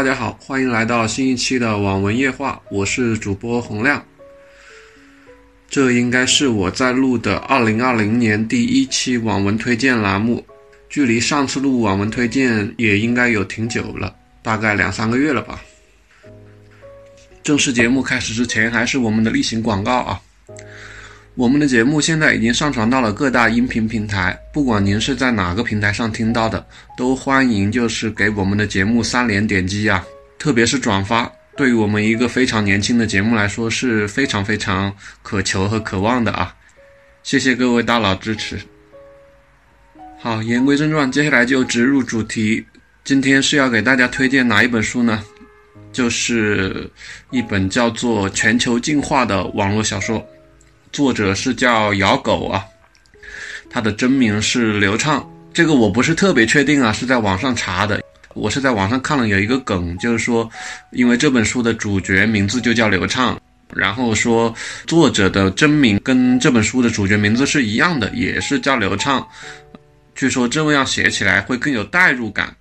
大家好，欢迎来到新一期的网文夜话，我是主播洪亮。这应该是我在录的二零二零年第一期网文推荐栏目，距离上次录网文推荐也应该有挺久了，大概两三个月了吧。正式节目开始之前，还是我们的例行广告啊。我们的节目现在已经上传到了各大音频平台，不管您是在哪个平台上听到的，都欢迎就是给我们的节目三连点击啊，特别是转发，对于我们一个非常年轻的节目来说是非常非常渴求和渴望的啊！谢谢各位大佬支持。好，言归正传，接下来就直入主题，今天是要给大家推荐哪一本书呢？就是一本叫做《全球进化》的网络小说。作者是叫咬狗啊，他的真名是刘畅，这个我不是特别确定啊，是在网上查的。我是在网上看了有一个梗，就是说，因为这本书的主角名字就叫刘畅，然后说作者的真名跟这本书的主角名字是一样的，也是叫刘畅。据说这么样写起来会更有代入感。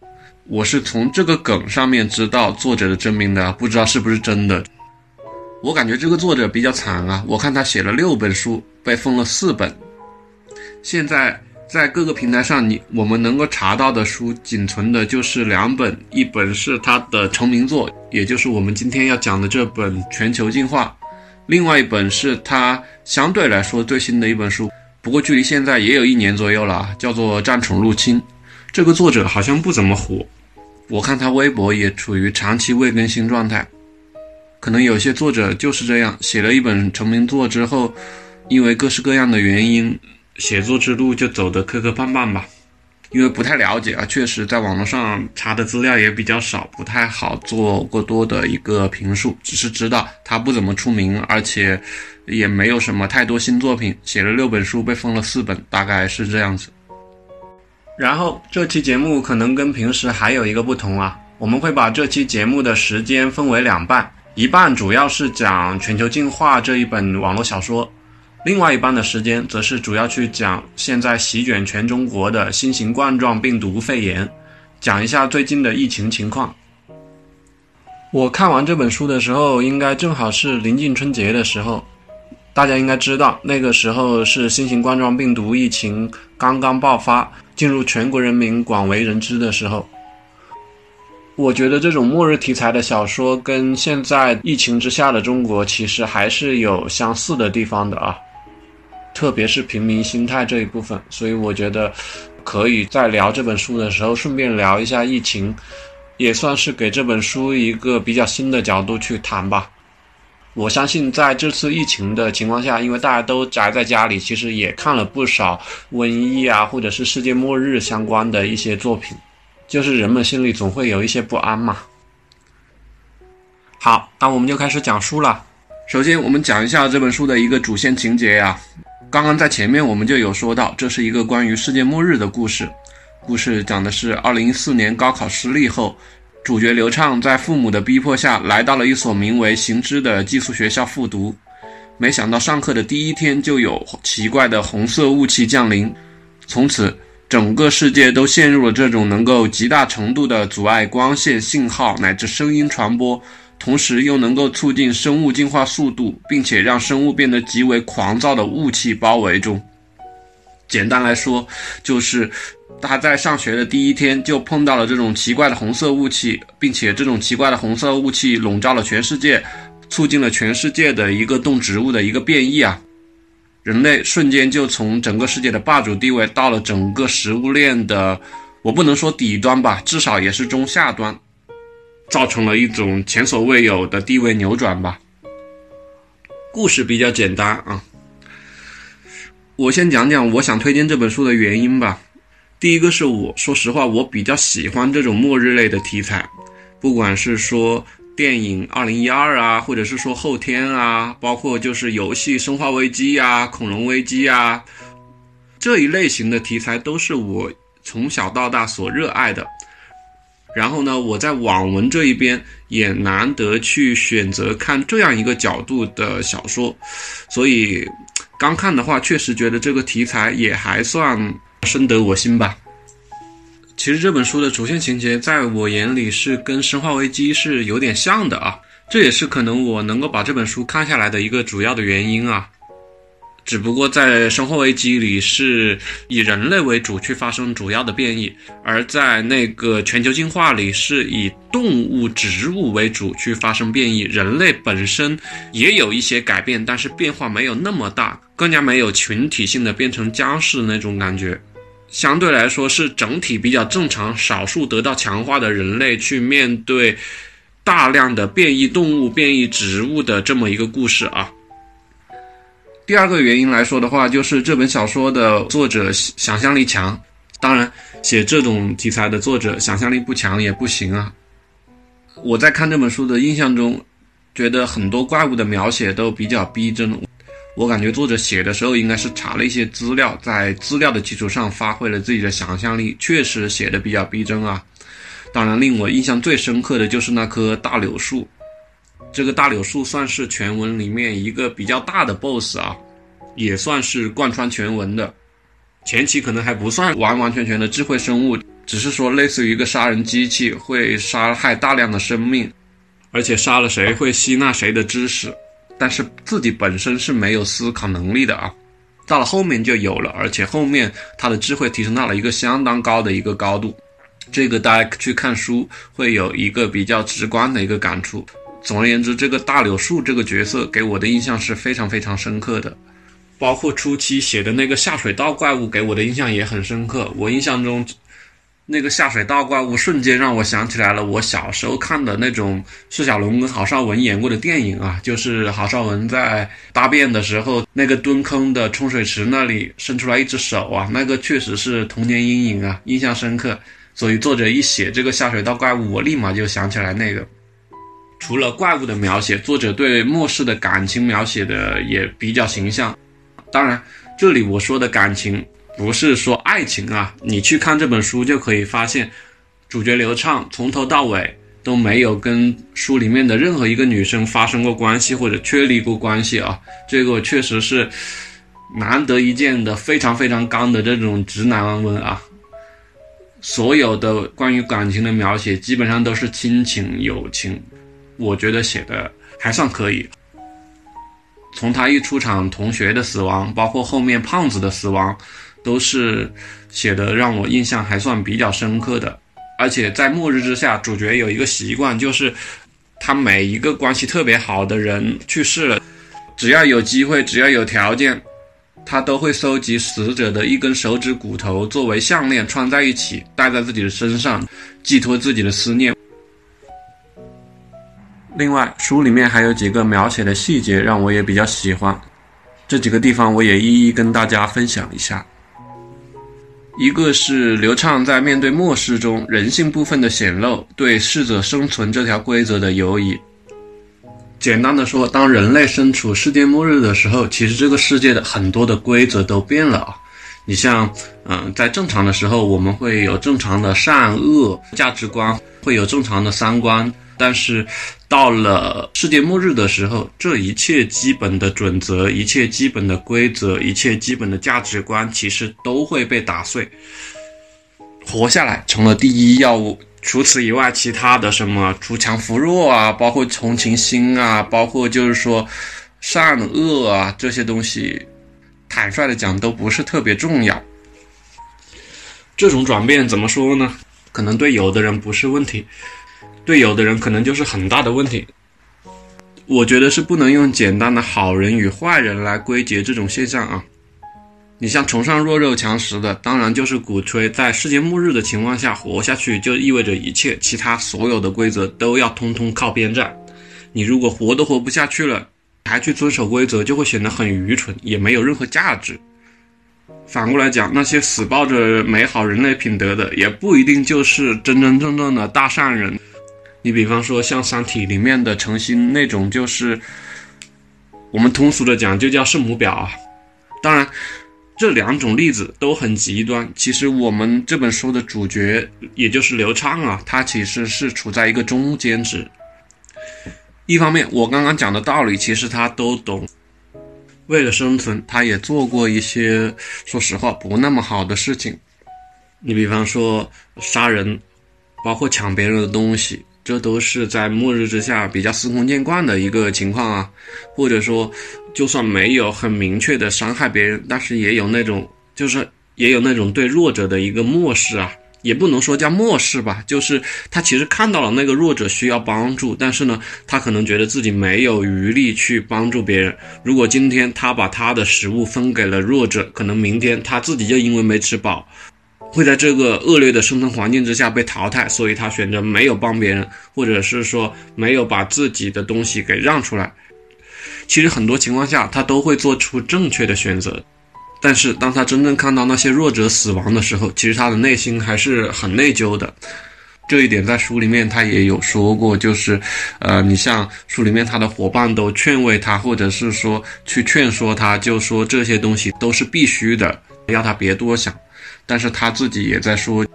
我是从这个梗上面知道作者的真名的，不知道是不是真的。我感觉这个作者比较惨啊！我看他写了六本书，被封了四本。现在在各个平台上，你我们能够查到的书，仅存的就是两本，一本是他的成名作，也就是我们今天要讲的这本《全球进化》，另外一本是他相对来说最新的一本书，不过距离现在也有一年左右了，叫做《战宠入侵》。这个作者好像不怎么火，我看他微博也处于长期未更新状态。可能有些作者就是这样，写了一本成名作之后，因为各式各样的原因，写作之路就走得磕磕绊绊吧。因为不太了解啊，确实在网络上查的资料也比较少，不太好做过多的一个评述。只是知道他不怎么出名，而且也没有什么太多新作品，写了六本书被封了四本，大概是这样子。然后这期节目可能跟平时还有一个不同啊，我们会把这期节目的时间分为两半。一半主要是讲《全球进化》这一本网络小说，另外一半的时间则是主要去讲现在席卷全中国的新型冠状病毒肺炎，讲一下最近的疫情情况。我看完这本书的时候，应该正好是临近春节的时候，大家应该知道，那个时候是新型冠状病毒疫情刚刚爆发，进入全国人民广为人知的时候。我觉得这种末日题材的小说跟现在疫情之下的中国其实还是有相似的地方的啊，特别是平民心态这一部分。所以我觉得可以在聊这本书的时候顺便聊一下疫情，也算是给这本书一个比较新的角度去谈吧。我相信在这次疫情的情况下，因为大家都宅在家里，其实也看了不少瘟疫啊，或者是世界末日相关的一些作品。就是人们心里总会有一些不安嘛。好，那我们就开始讲书了。首先，我们讲一下这本书的一个主线情节呀。刚刚在前面我们就有说到，这是一个关于世界末日的故事。故事讲的是2014年高考失利后，主角刘畅在父母的逼迫下来到了一所名为行知的寄宿学校复读。没想到上课的第一天就有奇怪的红色雾气降临，从此。整个世界都陷入了这种能够极大程度的阻碍光线信号乃至声音传播，同时又能够促进生物进化速度，并且让生物变得极为狂躁的雾气包围中。简单来说，就是他在上学的第一天就碰到了这种奇怪的红色雾气，并且这种奇怪的红色雾气笼罩了全世界，促进了全世界的一个动植物的一个变异啊。人类瞬间就从整个世界的霸主地位到了整个食物链的，我不能说底端吧，至少也是中下端，造成了一种前所未有的地位扭转吧。故事比较简单啊，我先讲讲我想推荐这本书的原因吧。第一个是我说实话，我比较喜欢这种末日类的题材，不管是说。电影《二零一二》啊，或者是说后天啊，包括就是游戏《生化危机》啊、恐龙危机啊这一类型的题材，都是我从小到大所热爱的。然后呢，我在网文这一边也难得去选择看这样一个角度的小说，所以刚看的话，确实觉得这个题材也还算深得我心吧。其实这本书的主线情节，在我眼里是跟《生化危机》是有点像的啊，这也是可能我能够把这本书看下来的一个主要的原因啊。只不过在《生化危机》里是以人类为主去发生主要的变异，而在那个全球进化里是以动物、植物为主去发生变异，人类本身也有一些改变，但是变化没有那么大，更加没有群体性的变成僵尸的那种感觉，相对来说是整体比较正常，少数得到强化的人类去面对大量的变异动物、变异植物的这么一个故事啊。第二个原因来说的话，就是这本小说的作者想象力强。当然，写这种题材的作者想象力不强也不行啊。我在看这本书的印象中，觉得很多怪物的描写都比较逼真。我感觉作者写的时候应该是查了一些资料，在资料的基础上发挥了自己的想象力，确实写的比较逼真啊。当然，令我印象最深刻的就是那棵大柳树。这个大柳树算是全文里面一个比较大的 BOSS 啊，也算是贯穿全文的。前期可能还不算完完全全的智慧生物，只是说类似于一个杀人机器，会杀害大量的生命，而且杀了谁会吸纳谁的知识，但是自己本身是没有思考能力的啊。到了后面就有了，而且后面他的智慧提升到了一个相当高的一个高度，这个大家去看书会有一个比较直观的一个感触。总而言之，这个大柳树这个角色给我的印象是非常非常深刻的，包括初期写的那个下水道怪物给我的印象也很深刻。我印象中，那个下水道怪物瞬间让我想起来了我小时候看的那种释小龙跟郝邵文演过的电影啊，就是郝邵文在大便的时候，那个蹲坑的冲水池那里伸出来一只手啊，那个确实是童年阴影啊，印象深刻。所以作者一写这个下水道怪物，我立马就想起来那个。除了怪物的描写，作者对末世的感情描写的也比较形象。当然，这里我说的感情不是说爱情啊，你去看这本书就可以发现，主角刘畅从头到尾都没有跟书里面的任何一个女生发生过关系或者确立过关系啊，这个确实是难得一见的非常非常刚的这种直男文啊。所有的关于感情的描写基本上都是亲情友情。我觉得写的还算可以。从他一出场，同学的死亡，包括后面胖子的死亡，都是写的让我印象还算比较深刻的。而且在末日之下，主角有一个习惯，就是他每一个关系特别好的人去世了，只要有机会，只要有条件，他都会收集死者的一根手指骨头作为项链穿在一起，戴在自己的身上，寄托自己的思念。另外，书里面还有几个描写的细节让我也比较喜欢，这几个地方我也一一跟大家分享一下。一个是刘畅在面对末世中人性部分的显露，对适者生存这条规则的犹疑。简单的说，当人类身处世界末日的时候，其实这个世界的很多的规则都变了啊。你像，嗯，在正常的时候，我们会有正常的善恶价值观，会有正常的三观。但是，到了世界末日的时候，这一切基本的准则、一切基本的规则、一切基本的价值观，其实都会被打碎。活下来成了第一要务。除此以外，其他的什么锄强扶弱啊，包括同情心啊，包括就是说善恶啊这些东西，坦率的讲，都不是特别重要。这种转变怎么说呢？可能对有的人不是问题。对有的人可能就是很大的问题，我觉得是不能用简单的好人与坏人来归结这种现象啊。你像崇尚弱肉强食的，当然就是鼓吹在世界末日的情况下活下去，就意味着一切其他所有的规则都要通通靠边站。你如果活都活不下去了，还去遵守规则，就会显得很愚蠢，也没有任何价值。反过来讲，那些死抱着美好人类品德的，也不一定就是真真正正的大善人。你比方说像《三体》里面的程心那种，就是我们通俗的讲就叫圣母婊啊。当然，这两种例子都很极端。其实我们这本书的主角，也就是刘畅啊，他其实是处在一个中间值。一方面，我刚刚讲的道理其实他都懂，为了生存，他也做过一些说实话不那么好的事情。你比方说杀人，包括抢别人的东西，这都是在末日之下比较司空见惯的一个情况啊。或者说，就算没有很明确的伤害别人，但是也有那种，就是也有那种对弱者的一个漠视啊。也不能说叫漠视吧，就是他其实看到了那个弱者需要帮助，但是呢，他可能觉得自己没有余力去帮助别人。如果今天他把他的食物分给了弱者，可能明天他自己就因为没吃饱，会在这个恶劣的生存环境之下被淘汰，所以他选择没有帮别人，或者是说没有把自己的东西给让出来。其实很多情况下，他都会做出正确的选择。但是，当他真正看到那些弱者死亡的时候，其实他的内心还是很内疚的。这一点在书里面他也有说过，就是，呃，你像书里面他的伙伴都劝慰他，或者是说去劝说他，就说这些东西都是必须的，要他别多想。但是他自己也在说，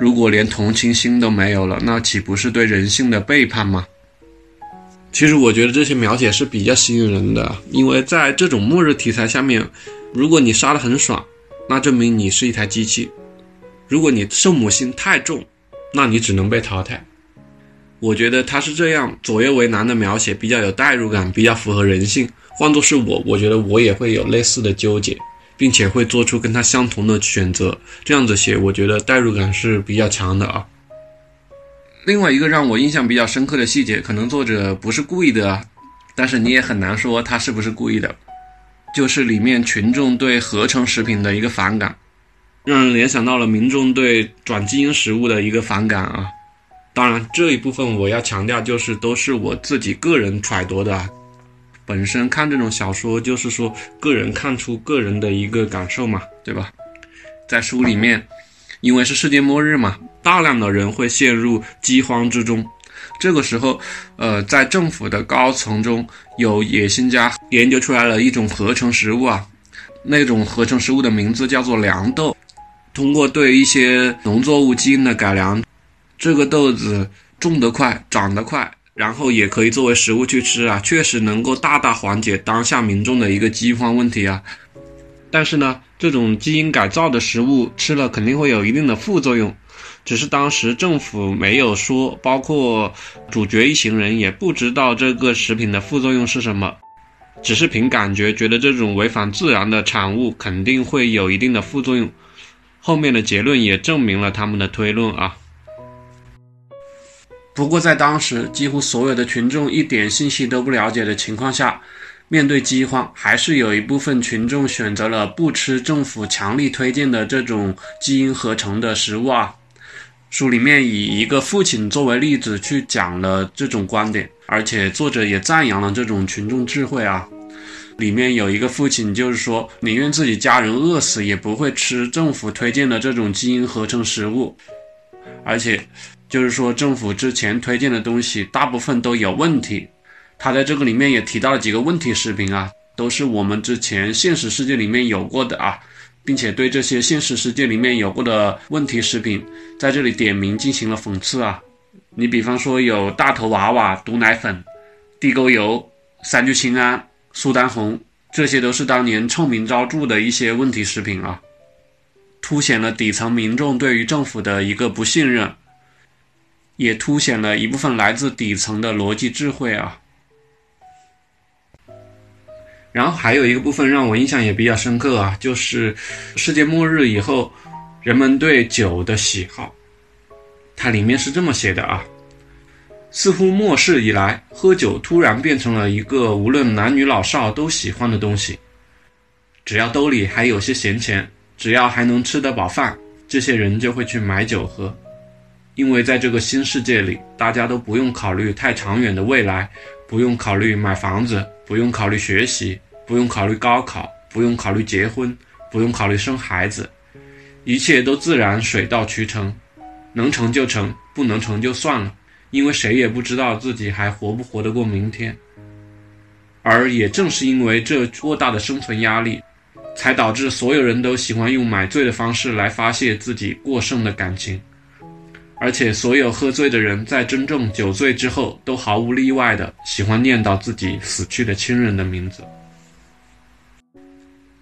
如果连同情心都没有了，那岂不是对人性的背叛吗？其实我觉得这些描写是比较吸引人的，因为在这种末日题材下面。如果你杀得很爽，那证明你是一台机器；如果你圣母心太重，那你只能被淘汰。我觉得他是这样左右为难的描写，比较有代入感，比较符合人性。换作是我，我觉得我也会有类似的纠结，并且会做出跟他相同的选择。这样子写，我觉得代入感是比较强的啊。另外一个让我印象比较深刻的细节，可能作者不是故意的，但是你也很难说他是不是故意的。就是里面群众对合成食品的一个反感，让人联想到了民众对转基因食物的一个反感啊。当然，这一部分我要强调，就是都是我自己个人揣度的。本身看这种小说，就是说个人看出个人的一个感受嘛，对吧？在书里面，因为是世界末日嘛，大量的人会陷入饥荒之中。这个时候，呃，在政府的高层中有野心家研究出来了一种合成食物啊，那种合成食物的名字叫做凉豆。通过对一些农作物基因的改良，这个豆子种得快，长得快，然后也可以作为食物去吃啊，确实能够大大缓解当下民众的一个饥荒问题啊。但是呢，这种基因改造的食物吃了肯定会有一定的副作用。只是当时政府没有说，包括主角一行人也不知道这个食品的副作用是什么，只是凭感觉觉得这种违反自然的产物肯定会有一定的副作用。后面的结论也证明了他们的推论啊。不过在当时几乎所有的群众一点信息都不了解的情况下，面对饥荒，还是有一部分群众选择了不吃政府强力推荐的这种基因合成的食物啊。书里面以一个父亲作为例子去讲了这种观点，而且作者也赞扬了这种群众智慧啊。里面有一个父亲就是说，宁愿自己家人饿死，也不会吃政府推荐的这种基因合成食物。而且，就是说政府之前推荐的东西大部分都有问题。他在这个里面也提到了几个问题食品啊，都是我们之前现实世界里面有过的啊。并且对这些现实世界里面有过的问题食品，在这里点名进行了讽刺啊！你比方说有大头娃娃、毒奶粉、地沟油、三聚氰胺、苏丹红，这些都是当年臭名昭著的一些问题食品啊，凸显了底层民众对于政府的一个不信任，也凸显了一部分来自底层的逻辑智慧啊。然后还有一个部分让我印象也比较深刻啊，就是世界末日以后，人们对酒的喜好。它里面是这么写的啊：似乎末世以来，喝酒突然变成了一个无论男女老少都喜欢的东西。只要兜里还有些闲钱，只要还能吃得饱饭，这些人就会去买酒喝。因为在这个新世界里，大家都不用考虑太长远的未来，不用考虑买房子。不用考虑学习，不用考虑高考，不用考虑结婚，不用考虑生孩子，一切都自然水到渠成，能成就成，不能成就算了，因为谁也不知道自己还活不活得过明天。而也正是因为这过大的生存压力，才导致所有人都喜欢用买醉的方式来发泄自己过剩的感情。而且，所有喝醉的人在真正酒醉之后，都毫无例外的喜欢念叨自己死去的亲人的名字。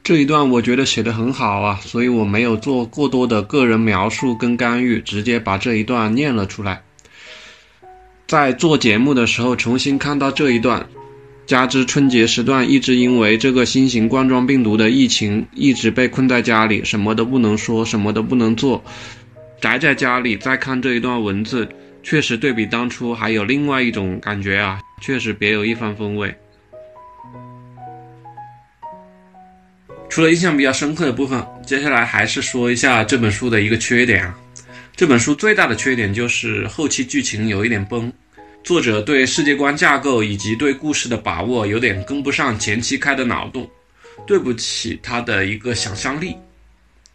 这一段我觉得写的很好啊，所以我没有做过多的个人描述跟干预，直接把这一段念了出来。在做节目的时候重新看到这一段，加之春节时段一直因为这个新型冠状病毒的疫情一直被困在家里，什么都不能说，什么都不能做，宅在家里再看这一段文字，确实对比当初还有另外一种感觉啊，确实别有一番风味。除了印象比较深刻的部分，接下来还是说一下这本书的一个缺点啊。这本书最大的缺点就是后期剧情有一点崩，作者对世界观架构以及对故事的把握有点跟不上前期开的脑洞，对不起他的一个想象力。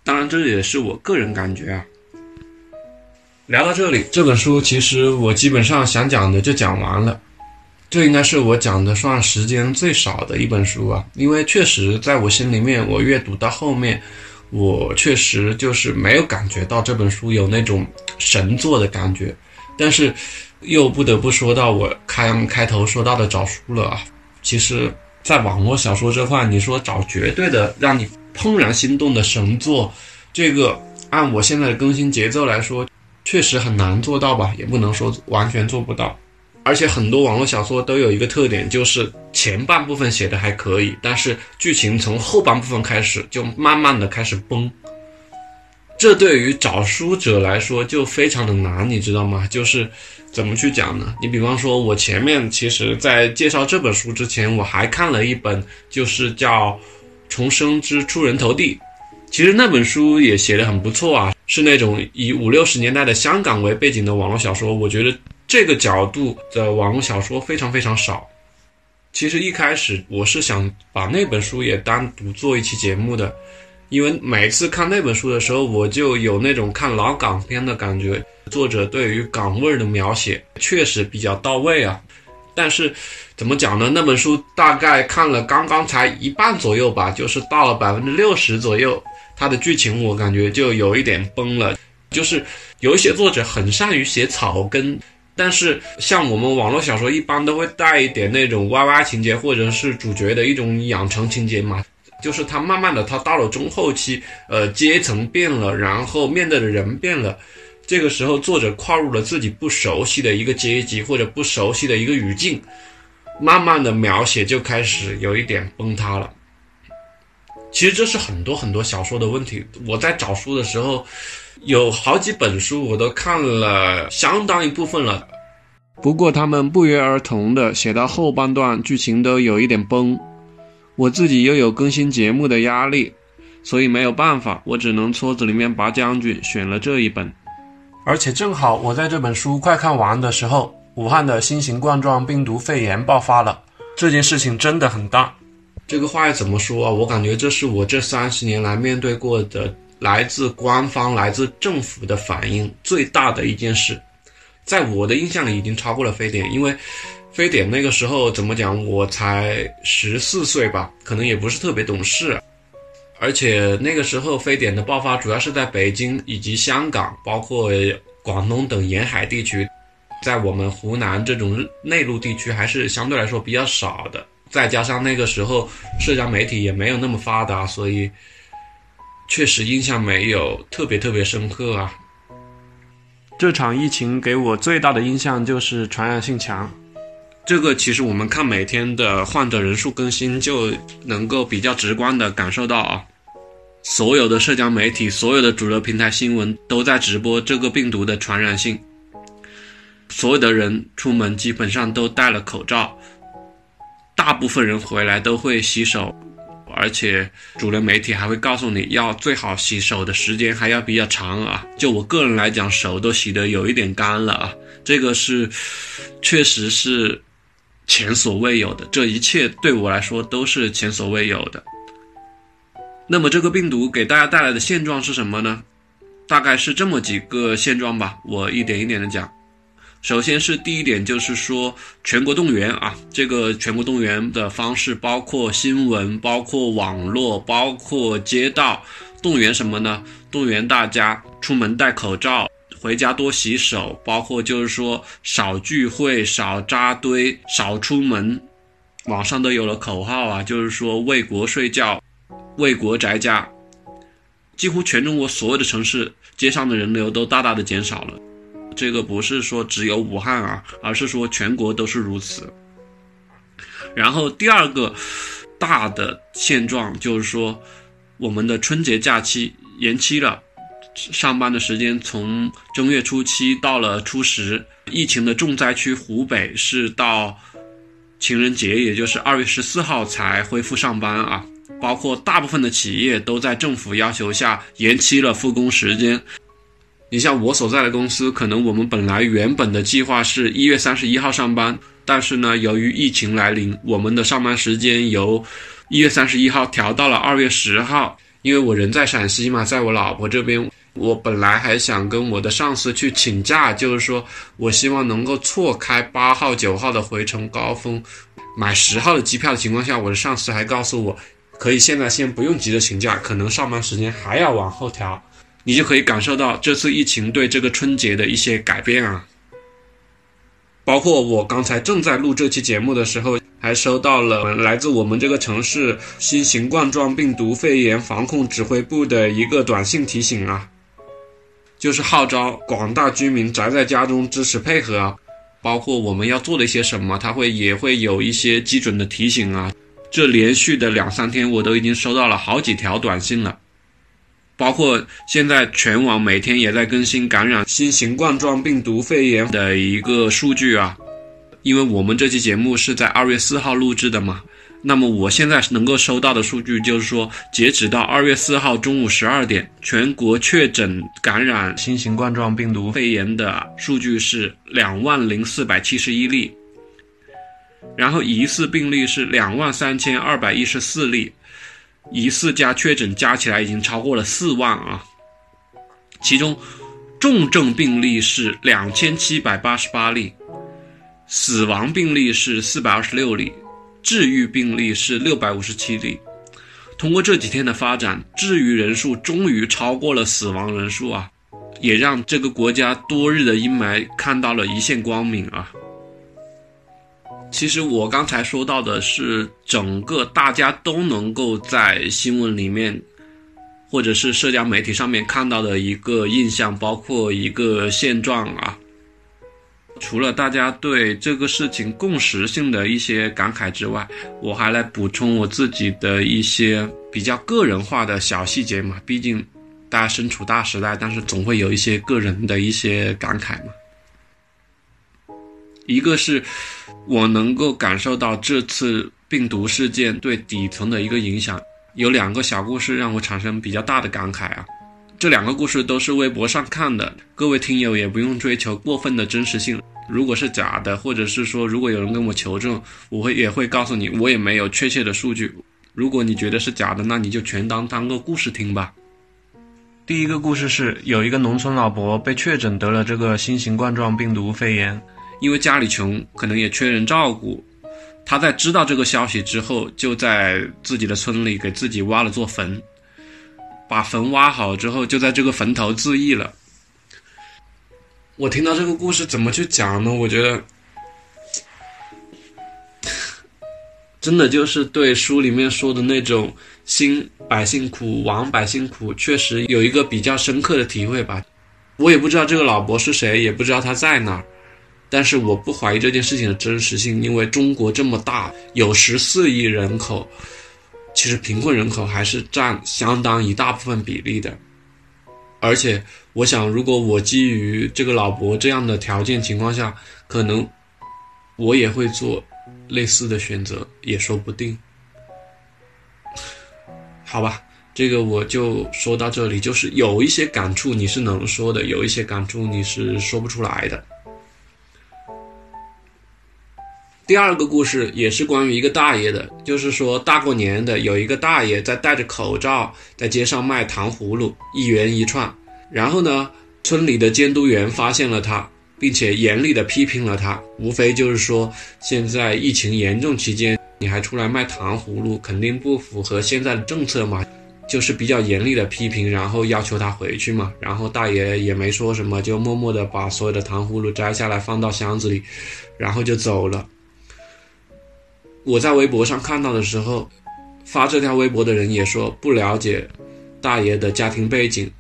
当然，这也是我个人感觉啊。聊到这里，这本书其实我基本上想讲的就讲完了。这应该是我讲的算时间最少的一本书啊，因为确实在我心里面，我阅读到后面，我确实就是没有感觉到这本书有那种神作的感觉，但是又不得不说到我开开头说到的找书了啊。其实，在网络小说这块，你说找绝对的让你怦然心动的神作，这个按我现在的更新节奏来说，确实很难做到吧，也不能说完全做不到。而且很多网络小说都有一个特点，就是前半部分写的还可以，但是剧情从后半部分开始就慢慢的开始崩。这对于找书者来说就非常的难，你知道吗？就是怎么去讲呢？你比方说，我前面其实在介绍这本书之前，我还看了一本，就是叫《重生之出人头地》，其实那本书也写得很不错啊，是那种以五六十年代的香港为背景的网络小说，我觉得。这个角度的网络小说非常非常少。其实一开始我是想把那本书也单独做一期节目的，因为每次看那本书的时候，我就有那种看老港片的感觉。作者对于港味儿的描写确实比较到位啊。但是怎么讲呢？那本书大概看了刚刚才一半左右吧，就是到了百分之六十左右，它的剧情我感觉就有一点崩了。就是有一些作者很善于写草根。但是，像我们网络小说一般都会带一点那种 YY 情节，或者是主角的一种养成情节嘛，就是他慢慢的，他到了中后期，呃，阶层变了，然后面对的人变了，这个时候作者跨入了自己不熟悉的一个阶级或者不熟悉的一个语境，慢慢的描写就开始有一点崩塌了。其实这是很多很多小说的问题。我在找书的时候。有好几本书我都看了相当一部分了，不过他们不约而同的写到后半段，剧情都有一点崩。我自己又有更新节目的压力，所以没有办法，我只能撮子里面拔将军，选了这一本。而且正好我在这本书快看完的时候，武汉的新型冠状病毒肺炎爆发了，这件事情真的很大。这个话要怎么说啊？我感觉这是我这三十年来面对过的。来自官方、来自政府的反应最大的一件事，在我的印象里已经超过了非典，因为非典那个时候怎么讲，我才十四岁吧，可能也不是特别懂事，而且那个时候非典的爆发主要是在北京以及香港，包括广东等沿海地区，在我们湖南这种内陆地区还是相对来说比较少的，再加上那个时候社交媒体也没有那么发达，所以。确实印象没有特别特别深刻啊。这场疫情给我最大的印象就是传染性强，这个其实我们看每天的患者人数更新就能够比较直观的感受到啊。所有的社交媒体、所有的主流平台新闻都在直播这个病毒的传染性，所有的人出门基本上都戴了口罩，大部分人回来都会洗手。而且主流媒体还会告诉你要最好洗手的时间还要比较长啊！就我个人来讲，手都洗得有一点干了啊！这个是，确实是前所未有的。这一切对我来说都是前所未有的。那么这个病毒给大家带来的现状是什么呢？大概是这么几个现状吧，我一点一点的讲。首先是第一点，就是说全国动员啊，这个全国动员的方式包括新闻、包括网络、包括街道，动员什么呢？动员大家出门戴口罩，回家多洗手，包括就是说少聚会、少扎堆、少出门。网上都有了口号啊，就是说为国睡觉，为国宅家，几乎全中国所有的城市街上的人流都大大的减少了。这个不是说只有武汉啊，而是说全国都是如此。然后第二个大的现状就是说，我们的春节假期延期了，上班的时间从正月初七到了初十。疫情的重灾区湖北是到情人节，也就是二月十四号才恢复上班啊。包括大部分的企业都在政府要求下延期了复工时间。你像我所在的公司，可能我们本来原本的计划是一月三十一号上班，但是呢，由于疫情来临，我们的上班时间由一月三十一号调到了二月十号。因为我人在陕西嘛，在我老婆这边，我本来还想跟我的上司去请假，就是说我希望能够错开八号、九号的回程高峰，买十号的机票的情况下，我的上司还告诉我。可以现在先不用急着请假，可能上班时间还要往后调，你就可以感受到这次疫情对这个春节的一些改变啊。包括我刚才正在录这期节目的时候，还收到了来自我们这个城市新型冠状病毒肺炎防控指挥部的一个短信提醒啊，就是号召广大居民宅在家中，支持配合啊。包括我们要做的一些什么，他会也会有一些基准的提醒啊。这连续的两三天，我都已经收到了好几条短信了，包括现在全网每天也在更新感染新型冠状病毒肺炎的一个数据啊。因为我们这期节目是在二月四号录制的嘛，那么我现在能够收到的数据就是说，截止到二月四号中午十二点，全国确诊感染新型冠状病毒肺炎的数据是两万零四百七十一例。然后疑似病例是两万三千二百一十四例，疑似加确诊加起来已经超过了四万啊。其中重症病例是两千七百八十八例，死亡病例是四百二十六例，治愈病例是六百五十七例。通过这几天的发展，治愈人数终于超过了死亡人数啊，也让这个国家多日的阴霾看到了一线光明啊。其实我刚才说到的是整个大家都能够在新闻里面，或者是社交媒体上面看到的一个印象，包括一个现状啊。除了大家对这个事情共识性的一些感慨之外，我还来补充我自己的一些比较个人化的小细节嘛。毕竟大家身处大时代，但是总会有一些个人的一些感慨嘛。一个是，我能够感受到这次病毒事件对底层的一个影响。有两个小故事让我产生比较大的感慨啊。这两个故事都是微博上看的，各位听友也不用追求过分的真实性。如果是假的，或者是说如果有人跟我求证，我会也会告诉你，我也没有确切的数据。如果你觉得是假的，那你就全当当个故事听吧。第一个故事是有一个农村老伯被确诊得了这个新型冠状病毒肺炎。因为家里穷，可能也缺人照顾，他在知道这个消息之后，就在自己的村里给自己挖了座坟，把坟挖好之后，就在这个坟头自缢了。我听到这个故事怎么去讲呢？我觉得，真的就是对书里面说的那种“兴百姓苦，亡百姓苦”，确实有一个比较深刻的体会吧。我也不知道这个老伯是谁，也不知道他在哪儿。但是我不怀疑这件事情的真实性，因为中国这么大，有十四亿人口，其实贫困人口还是占相当一大部分比例的。而且，我想，如果我基于这个老伯这样的条件情况下，可能我也会做类似的选择，也说不定。好吧，这个我就说到这里，就是有一些感触你是能说的，有一些感触你是说不出来的。第二个故事也是关于一个大爷的，就是说大过年的，有一个大爷在戴着口罩在街上卖糖葫芦，一元一串。然后呢，村里的监督员发现了他，并且严厉的批评了他，无非就是说现在疫情严重期间，你还出来卖糖葫芦，肯定不符合现在的政策嘛，就是比较严厉的批评，然后要求他回去嘛。然后大爷也没说什么，就默默的把所有的糖葫芦摘下来放到箱子里，然后就走了。我在微博上看到的时候，发这条微博的人也说不了解大爷的家庭背景，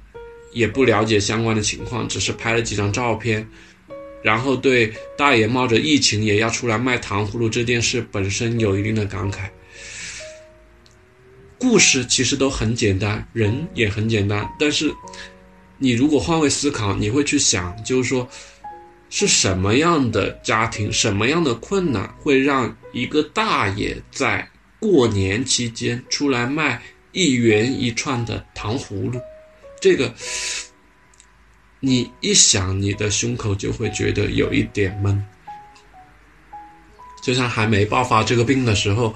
也不了解相关的情况，只是拍了几张照片，然后对大爷冒着疫情也要出来卖糖葫芦这件事本身有一定的感慨。故事其实都很简单，人也很简单，但是你如果换位思考，你会去想，就是说是什么样的家庭，什么样的困难会让一个大爷在过年期间出来卖一元一串的糖葫芦？这个你一想，你的胸口就会觉得有一点闷。就像还没爆发这个病的时候，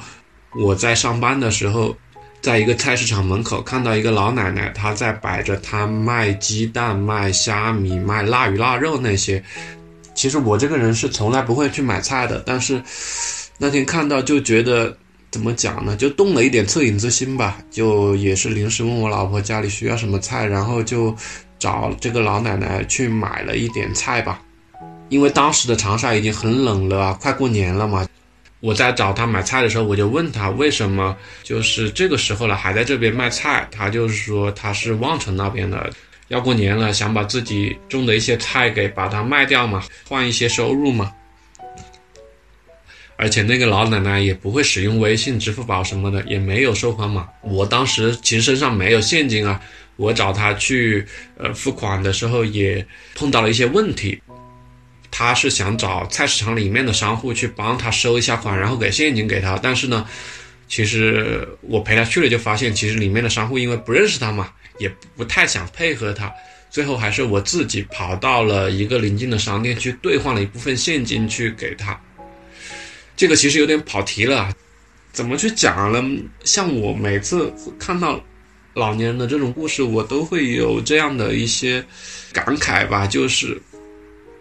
我在上班的时候。在一个菜市场门口看到一个老奶奶，她在摆着摊卖鸡蛋、卖虾米、卖腊鱼腊肉那些。其实我这个人是从来不会去买菜的，但是 那天看到就觉得怎么讲呢？就动了一点恻隐之心吧。就也是临时问我老婆家里需要什么菜，然后就找这个老奶奶去买了一点菜吧。因为当时的长沙已经很冷了，快过年了嘛。我在找他买菜的时候，我就问他为什么就是这个时候了还在这边卖菜。他就是说他是望城那边的，要过年了，想把自己种的一些菜给把它卖掉嘛，换一些收入嘛。而且那个老奶奶也不会使用微信、支付宝什么的，也没有收款码。我当时其实身上没有现金啊，我找他去呃付款的时候也碰到了一些问题。他是想找菜市场里面的商户去帮他收一下款，然后给现金给他。但是呢，其实我陪他去了，就发现其实里面的商户因为不认识他嘛，也不太想配合他。最后还是我自己跑到了一个临近的商店去兑换了一部分现金去给他。这个其实有点跑题了，怎么去讲呢？像我每次看到老年人的这种故事，我都会有这样的一些感慨吧，就是。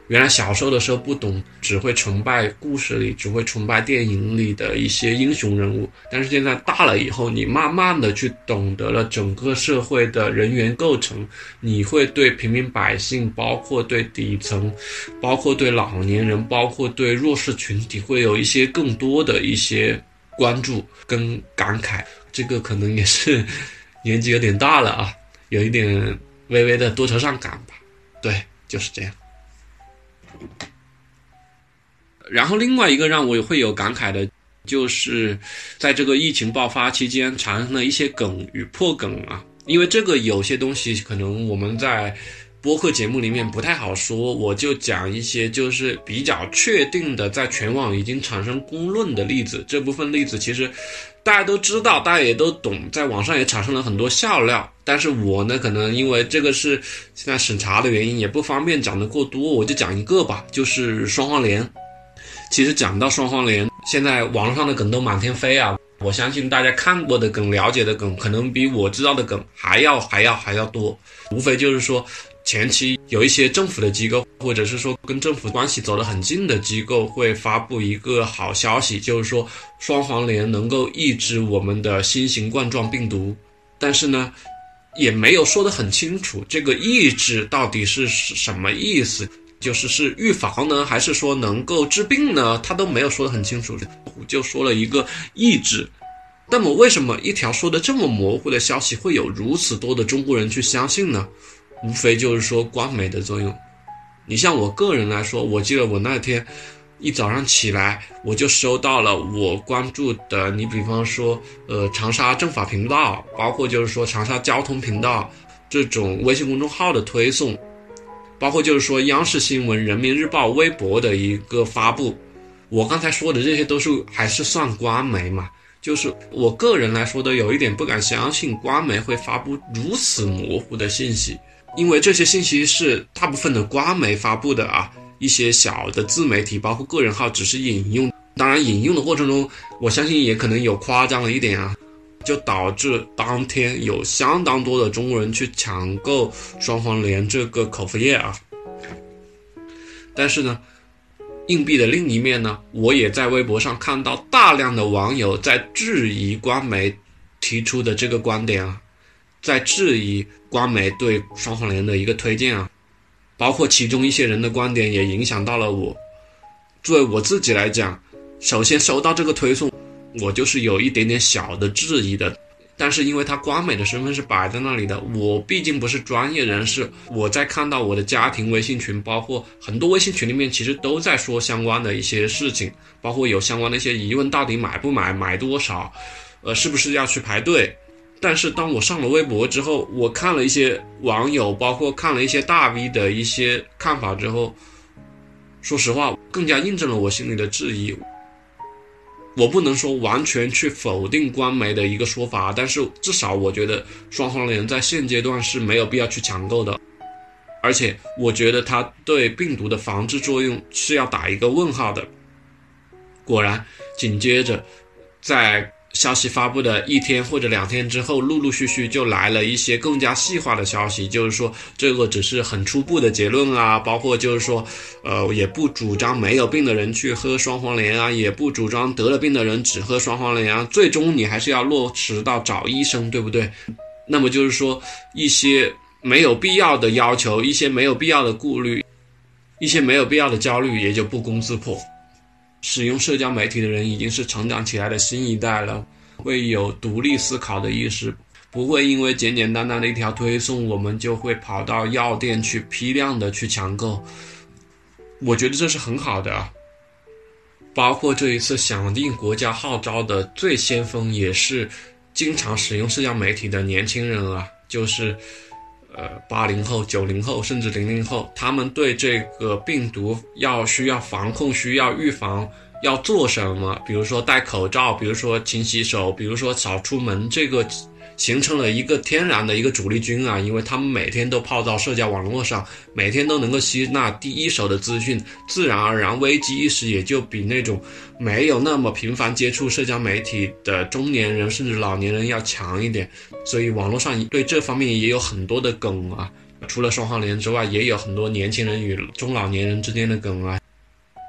原来小时候的时候不懂，只会崇拜故事里，只会崇拜电影里的一些英雄人物。但是现在大了以后，你慢慢的去懂得了整个社会的人员构成，你会对平民百姓，包括对底层，包括对老年人，包括对弱势群体，会有一些更多的一些关注跟感慨。这个可能也是年纪有点大了啊，有一点微微的多愁善感吧。对，就是这样。然后另外一个让我会有感慨的，就是在这个疫情爆发期间产生了一些梗与破梗啊，因为这个有些东西可能我们在播客节目里面不太好说，我就讲一些就是比较确定的，在全网已经产生公论的例子。这部分例子其实大家都知道，大家也都懂，在网上也产生了很多笑料。但是我呢，可能因为这个是现在审查的原因，也不方便讲的过多，我就讲一个吧，就是双黄连。其实讲到双黄连，现在网络上的梗都满天飞啊！我相信大家看过的梗、了解的梗，可能比我知道的梗还要还要还要多。无非就是说，前期有一些政府的机构，或者是说跟政府关系走得很近的机构，会发布一个好消息，就是说双黄连能够抑制我们的新型冠状病毒。但是呢，也没有说得很清楚，这个抑制到底是什么意思。就是是预防呢，还是说能够治病呢？他都没有说得很清楚，就说了一个抑制。那么为什么一条说的这么模糊的消息会有如此多的中国人去相信呢？无非就是说官媒的作用。你像我个人来说，我记得我那天一早上起来，我就收到了我关注的，你比方说呃长沙政法频道，包括就是说长沙交通频道这种微信公众号的推送。包括就是说央视新闻、人民日报、微博的一个发布，我刚才说的这些都是还是算官媒嘛？就是我个人来说的，有一点不敢相信官媒会发布如此模糊的信息，因为这些信息是大部分的官媒发布的啊，一些小的自媒体包括个人号只是引用，当然引用的过程中，我相信也可能有夸张了一点啊。就导致当天有相当多的中国人去抢购双黄连这个口服液啊。但是呢，硬币的另一面呢，我也在微博上看到大量的网友在质疑官媒提出的这个观点啊，在质疑官媒对双黄连的一个推荐啊，包括其中一些人的观点也影响到了我。作为我自己来讲，首先收到这个推送。我就是有一点点小的质疑的。但是因为他官媒的身份是摆在那里的，我毕竟不是专业人士，我在看到我的家庭微信群，包括很多微信群里面，其实都在说相关的一些事情，包括有相关的一些疑问，到底买不买，买多少，呃，是不是要去排队？但是当我上了微博之后，我看了一些网友，包括看了一些大 V 的一些看法之后，说实话，更加印证了我心里的质疑。我不能说完全去否定官媒的一个说法，但是至少我觉得双黄连在现阶段是没有必要去抢购的，而且我觉得它对病毒的防治作用是要打一个问号的。果然，紧接着在。消息发布的一天或者两天之后，陆陆续续就来了一些更加细化的消息，就是说这个只是很初步的结论啊，包括就是说，呃，也不主张没有病的人去喝双黄连啊，也不主张得了病的人只喝双黄连啊，最终你还是要落实到找医生，对不对？那么就是说一些没有必要的要求，一些没有必要的顾虑，一些没有必要的焦虑，也就不攻自破。使用社交媒体的人已经是成长起来的新一代了，会有独立思考的意识，不会因为简简单单的一条推送，我们就会跑到药店去批量的去抢购。我觉得这是很好的。包括这一次响应国家号召的最先锋，也是经常使用社交媒体的年轻人啊，就是。呃，八零后、九零后，甚至零零后，他们对这个病毒要需要防控、需要预防，要做什么？比如说戴口罩，比如说勤洗手，比如说少出门，这个。形成了一个天然的一个主力军啊，因为他们每天都泡到社交网络上，每天都能够吸纳第一手的资讯，自然而然危机意识也就比那种没有那么频繁接触社交媒体的中年人甚至老年人要强一点。所以网络上对这方面也有很多的梗啊，除了双黄连之外，也有很多年轻人与中老年人之间的梗啊。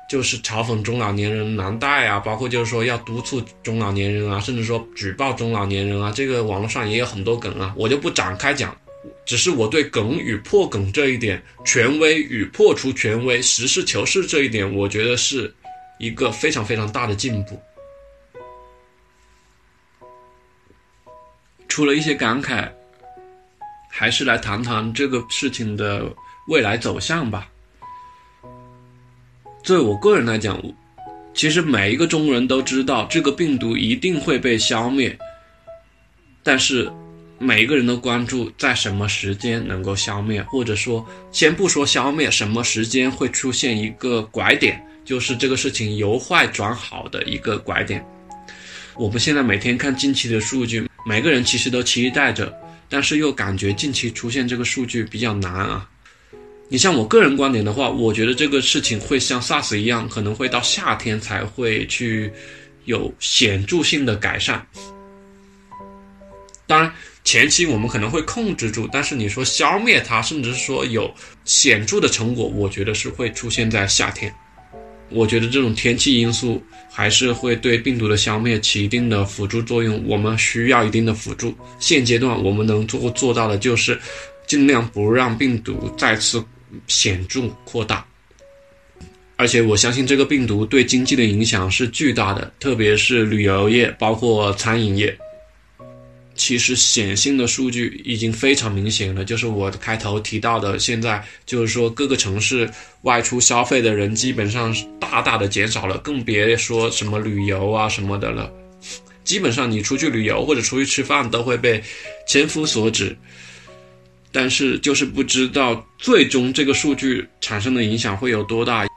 就是嘲讽中老年人难带啊，包括就是说要督促中老年人啊，甚至说举报中老年人啊，这个网络上也有很多梗啊，我就不展开讲。只是我对梗与破梗这一点，权威与破除权威，实事求是这一点，我觉得是一个非常非常大的进步。除了一些感慨，还是来谈谈这个事情的未来走向吧。对我个人来讲，其实每一个中国人都知道这个病毒一定会被消灭，但是每一个人都关注在什么时间能够消灭，或者说先不说消灭，什么时间会出现一个拐点，就是这个事情由坏转好的一个拐点。我们现在每天看近期的数据，每个人其实都期待着，但是又感觉近期出现这个数据比较难啊。你像我个人观点的话，我觉得这个事情会像 SARS 一样，可能会到夏天才会去有显著性的改善。当然，前期我们可能会控制住，但是你说消灭它，甚至说有显著的成果，我觉得是会出现在夏天。我觉得这种天气因素还是会对病毒的消灭起一定的辅助作用，我们需要一定的辅助。现阶段我们能做做到的就是尽量不让病毒再次。显著扩大，而且我相信这个病毒对经济的影响是巨大的，特别是旅游业，包括餐饮业。其实显性的数据已经非常明显了，就是我开头提到的，现在就是说各个城市外出消费的人基本上是大大的减少了，更别说什么旅游啊什么的了。基本上你出去旅游或者出去吃饭都会被千夫所指。但是就是不知道最终这个数据产生的影响会有多大。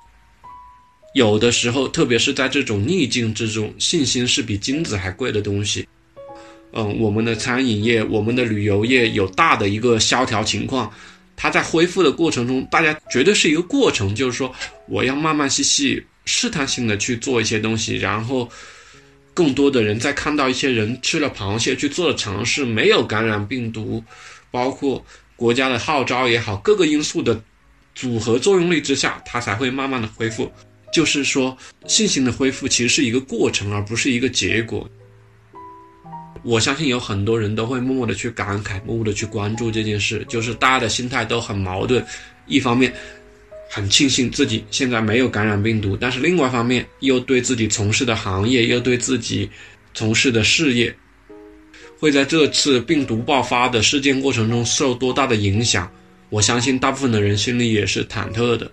有的时候，特别是在这种逆境之中，信心是比金子还贵的东西。嗯，我们的餐饮业、我们的旅游业有大的一个萧条情况，它在恢复的过程中，大家绝对是一个过程，就是说我要慢慢细细试探性的去做一些东西，然后更多的人在看到一些人吃了螃蟹去做了尝试，没有感染病毒，包括。国家的号召也好，各个因素的组合作用力之下，它才会慢慢的恢复。就是说，信心的恢复其实是一个过程，而不是一个结果。我相信有很多人都会默默的去感慨，默默的去关注这件事。就是大家的心态都很矛盾，一方面很庆幸自己现在没有感染病毒，但是另外一方面又对自己从事的行业，又对自己从事的事业，会在这次病毒爆发的事件过程中受多大的影响？我相信大部分的人心里也是忐忑的。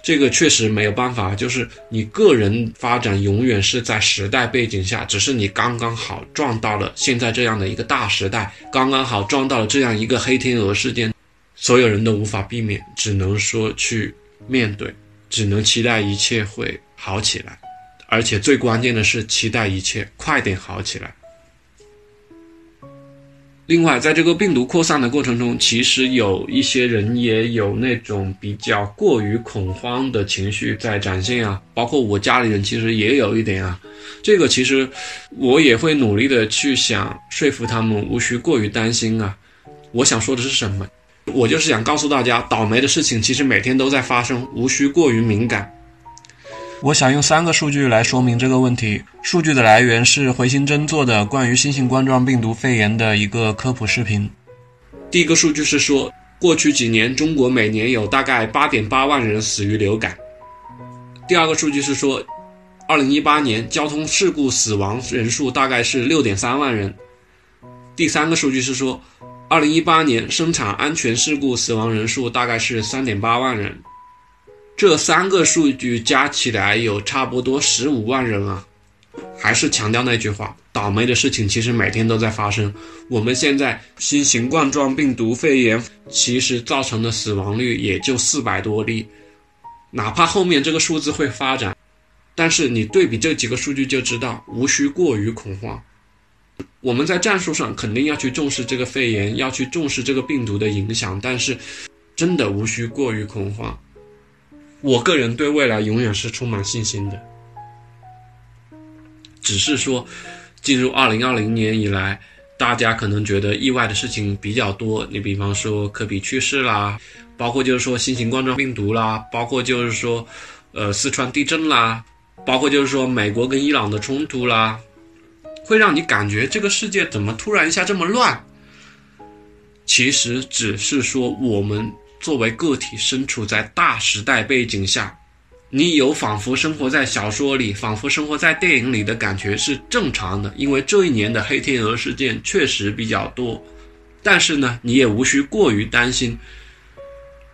这个确实没有办法，就是你个人发展永远是在时代背景下，只是你刚刚好撞到了现在这样的一个大时代，刚刚好撞到了这样一个黑天鹅事件，所有人都无法避免，只能说去面对，只能期待一切会好起来，而且最关键的是期待一切快点好起来。另外，在这个病毒扩散的过程中，其实有一些人也有那种比较过于恐慌的情绪在展现啊，包括我家里人其实也有一点啊。这个其实我也会努力的去想说服他们，无需过于担心啊。我想说的是什么？我就是想告诉大家，倒霉的事情其实每天都在发生，无需过于敏感。我想用三个数据来说明这个问题。数据的来源是回形针做的关于新型冠状病毒肺炎的一个科普视频。第一个数据是说，过去几年中国每年有大概八点八万人死于流感。第二个数据是说，二零一八年交通事故死亡人数大概是六点三万人。第三个数据是说，二零一八年生产安全事故死亡人数大概是三点八万人。这三个数据加起来有差不多十五万人啊！还是强调那句话，倒霉的事情其实每天都在发生。我们现在新型冠状病毒肺炎其实造成的死亡率也就四百多例，哪怕后面这个数字会发展，但是你对比这几个数据就知道，无需过于恐慌。我们在战术上肯定要去重视这个肺炎，要去重视这个病毒的影响，但是真的无需过于恐慌。我个人对未来永远是充满信心的，只是说，进入二零二零年以来，大家可能觉得意外的事情比较多。你比方说科比去世啦，包括就是说新型冠状病毒啦，包括就是说，呃四川地震啦，包括就是说美国跟伊朗的冲突啦，会让你感觉这个世界怎么突然一下这么乱？其实只是说我们。作为个体身处在大时代背景下，你有仿佛生活在小说里、仿佛生活在电影里的感觉是正常的。因为这一年的黑天鹅事件确实比较多，但是呢，你也无需过于担心。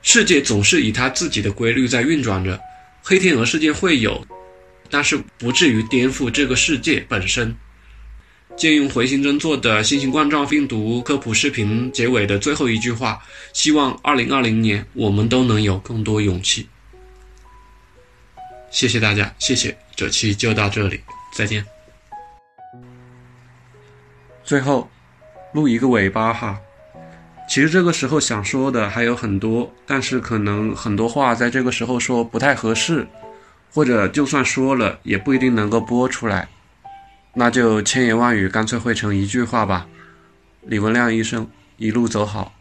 世界总是以它自己的规律在运转着，黑天鹅事件会有，但是不至于颠覆这个世界本身。借用回形针做的新型冠状病毒科普视频结尾的最后一句话：希望二零二零年我们都能有更多勇气。谢谢大家，谢谢，这期就到这里，再见。最后，录一个尾巴哈。其实这个时候想说的还有很多，但是可能很多话在这个时候说不太合适，或者就算说了，也不一定能够播出来。那就千言万语，干脆汇成一句话吧。李文亮医生，一路走好。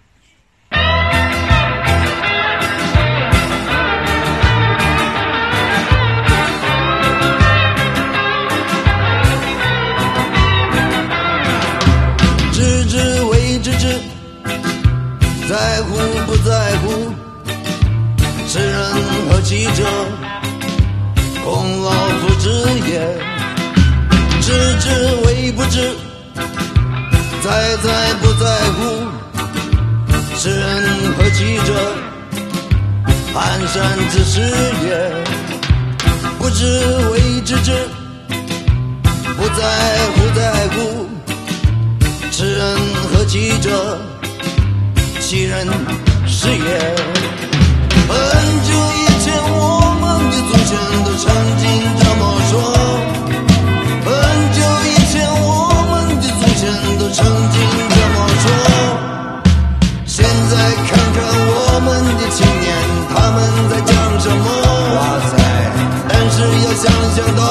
知之为知之，在乎不在乎，是人何其者，功劳复之也。知之为不知，在在不在乎，知人何其者？寒山之事也。不知为知之，不在乎在乎，知人何其者？其人是也。很久以前，我们的祖先都曾经这么说。曾经这么说，现在看看我们的青年，他们在讲什么？哇塞！但是要想想到。